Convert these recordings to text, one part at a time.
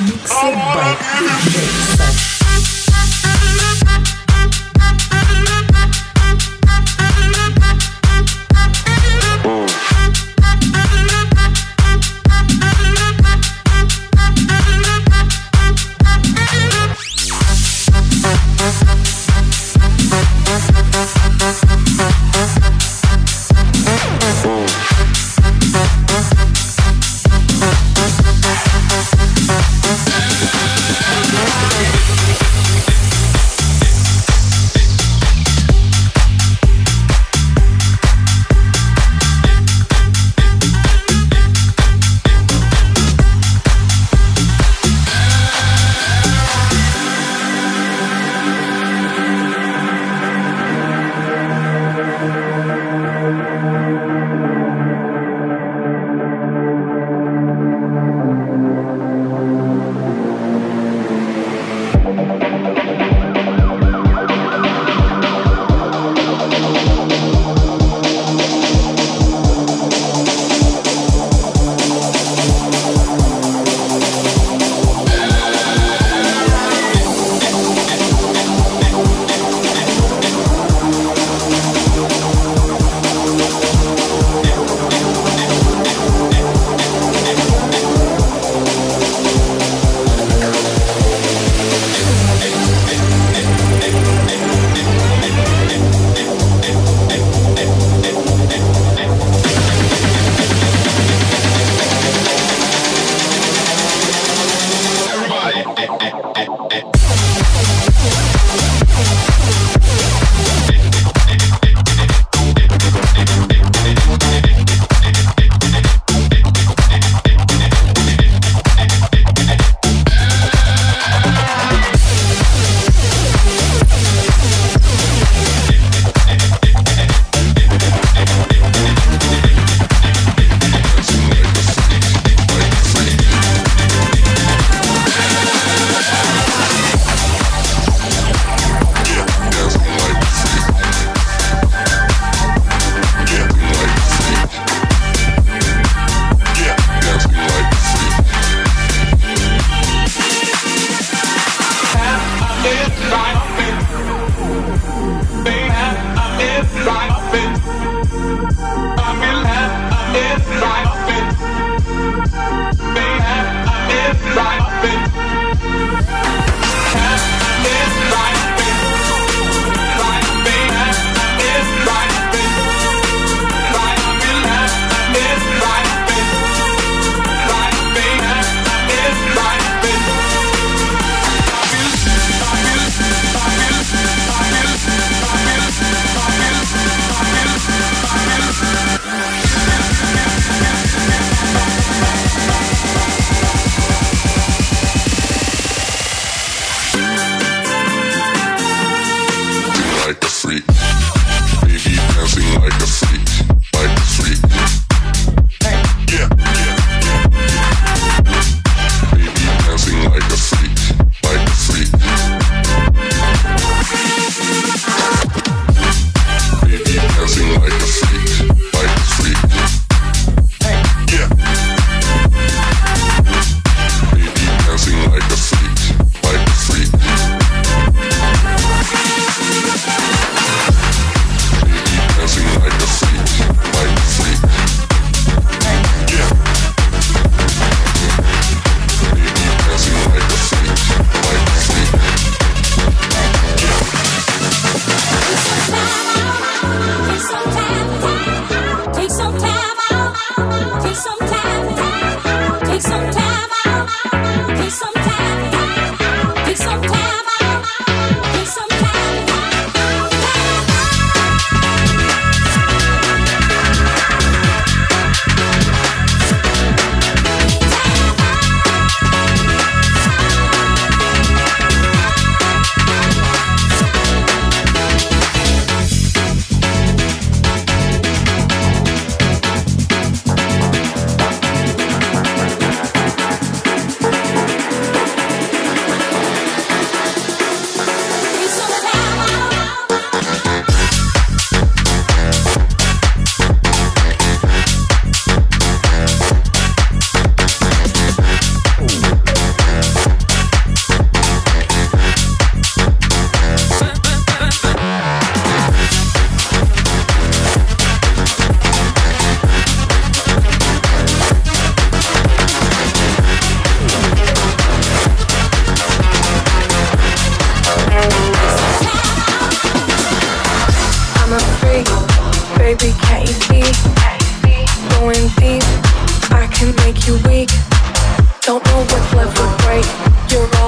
Mixed by DJ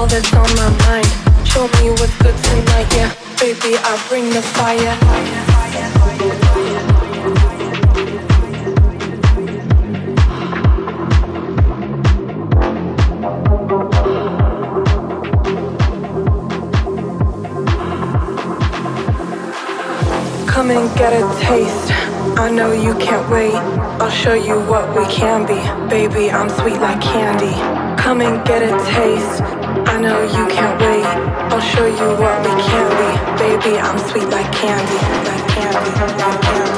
all that's on my mind. Show me what's good tonight, yeah. Baby, I bring the fire. Come and get a taste. I know you can't wait. I'll show you what we can be. Baby, I'm sweet like candy. Come and get a taste. I know you can't wait. I'll show you what we can be. Baby, I'm sweet like candy. Like candy, like candy.